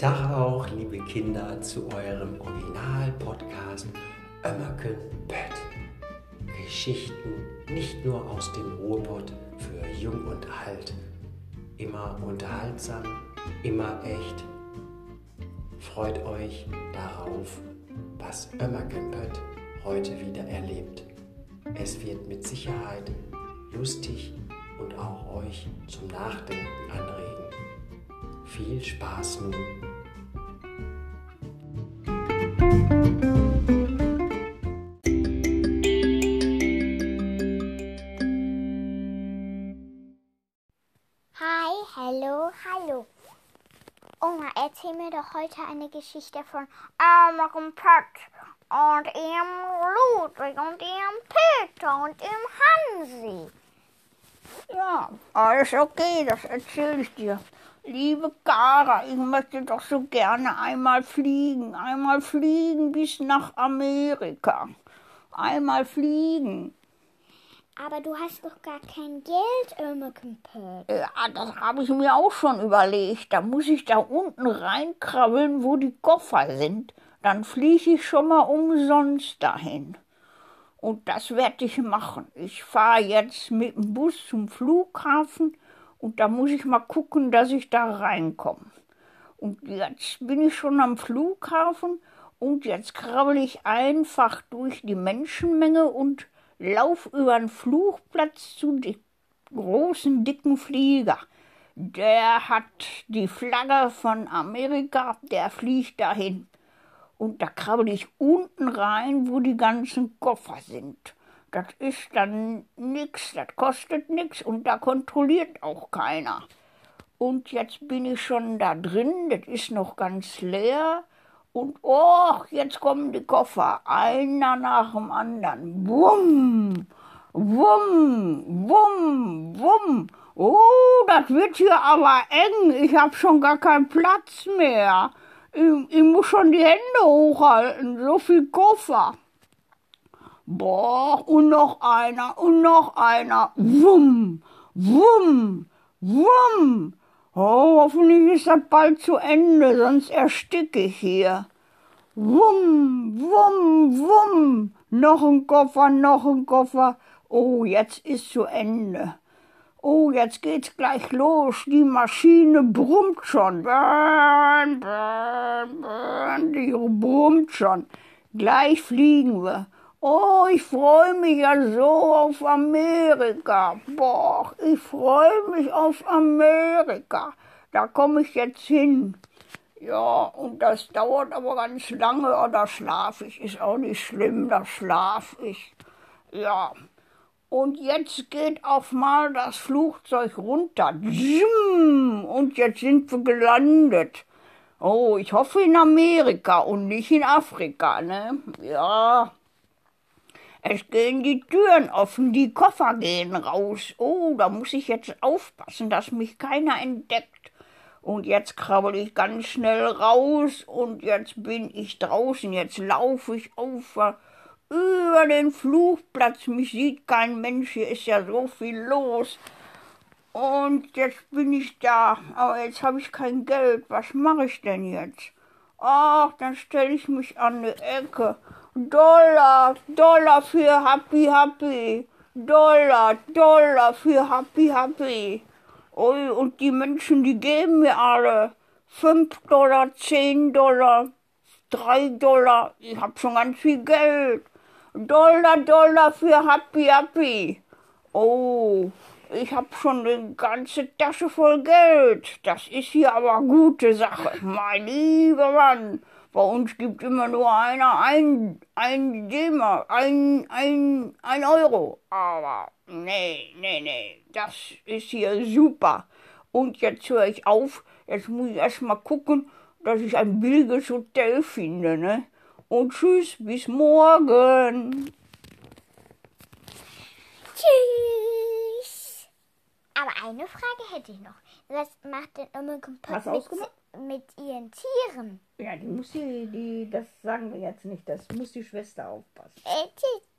Tag auch, liebe Kinder, zu eurem Original-Podcast Ömmerken Pött. Geschichten nicht nur aus dem Ruhrpott für Jung und Alt. Immer unterhaltsam, immer echt. Freut euch darauf, was Ömmerken Pött heute wieder erlebt. Es wird mit Sicherheit lustig und auch euch zum Nachdenken anregen. Viel Spaß nun! Hi, hallo, hallo. Oma, erzähl mir doch heute eine Geschichte von Elmer Pött und ihrem Ludwig und ihrem Peter und ihrem Hansi. Ja, alles okay, das erzähle ich dir. Liebe Kara, ich möchte doch so gerne einmal fliegen, einmal fliegen bis nach Amerika. Einmal fliegen. Aber du hast doch gar kein Geld, Pött. Ja, das habe ich mir auch schon überlegt. Da muss ich da unten reinkrabbeln, wo die Koffer sind. Dann fliege ich schon mal umsonst dahin. Und das werde ich machen. Ich fahre jetzt mit dem Bus zum Flughafen und da muss ich mal gucken, dass ich da reinkomme. Und jetzt bin ich schon am Flughafen und jetzt krabbel ich einfach durch die Menschenmenge und lauf über den Flugplatz zu dem großen, dicken Flieger. Der hat die Flagge von Amerika, der fliegt dahin. Und da krabbel ich unten rein, wo die ganzen Koffer sind. Das ist dann nix, das kostet nix und da kontrolliert auch keiner. Und jetzt bin ich schon da drin, das ist noch ganz leer. Und oh, jetzt kommen die Koffer, einer nach dem anderen. Wumm, wumm, wumm, wumm. Oh, das wird hier aber eng. Ich habe schon gar keinen Platz mehr. Ich, ich muss schon die Hände hochhalten, so viel Koffer. Boah, und noch einer, und noch einer. Wumm, wumm, wumm. Oh, hoffentlich ist das bald zu Ende, sonst ersticke ich hier. Wumm, wumm, wumm. Noch ein Koffer, noch ein Koffer. Oh, jetzt ist zu Ende. Oh, jetzt geht's gleich los. Die Maschine brummt schon. Burn, burn, burn. Die brummt schon. Gleich fliegen wir. Oh, ich freue mich ja so auf Amerika. Boah, ich freue mich auf Amerika. Da komme ich jetzt hin. Ja, und das dauert aber ganz lange. Oder schlafe ich. Ist auch nicht schlimm, da schlafe ich. Ja. Und jetzt geht auf mal das Flugzeug runter. Und jetzt sind wir gelandet. Oh, ich hoffe in Amerika und nicht in Afrika, ne? Ja. Es gehen die Türen offen, die Koffer gehen raus. Oh, da muss ich jetzt aufpassen, dass mich keiner entdeckt. Und jetzt krabbel ich ganz schnell raus und jetzt bin ich draußen. Jetzt laufe ich auf über den Flugplatz. Mich sieht kein Mensch, hier ist ja so viel los. Und jetzt bin ich da, aber jetzt habe ich kein Geld. Was mache ich denn jetzt? Ach, dann stelle ich mich an die Ecke Dollar, Dollar für Happy Happy. Dollar, Dollar für Happy Happy. Ui, und die Menschen, die geben mir alle fünf Dollar, zehn Dollar, drei Dollar. Ich hab schon ganz viel Geld. Dollar, Dollar für Happy Happy. Oh, ich hab schon eine ganze Tasche voll Geld. Das ist hier aber gute Sache, mein lieber Mann. Bei uns gibt immer nur einer ein, ein D-Mark, ein, ein, ein Euro. Aber nee, nee, nee, das ist hier super. Und jetzt höre ich auf. Jetzt muss ich erst mal gucken, dass ich ein billiges Hotel finde, ne? Und tschüss, bis morgen. Tschüss. Aber eine Frage hätte ich noch. Was macht denn du mit, mit ihren Tieren? Ja, die muss die, die, das sagen wir jetzt nicht, das muss die Schwester aufpassen. Äh.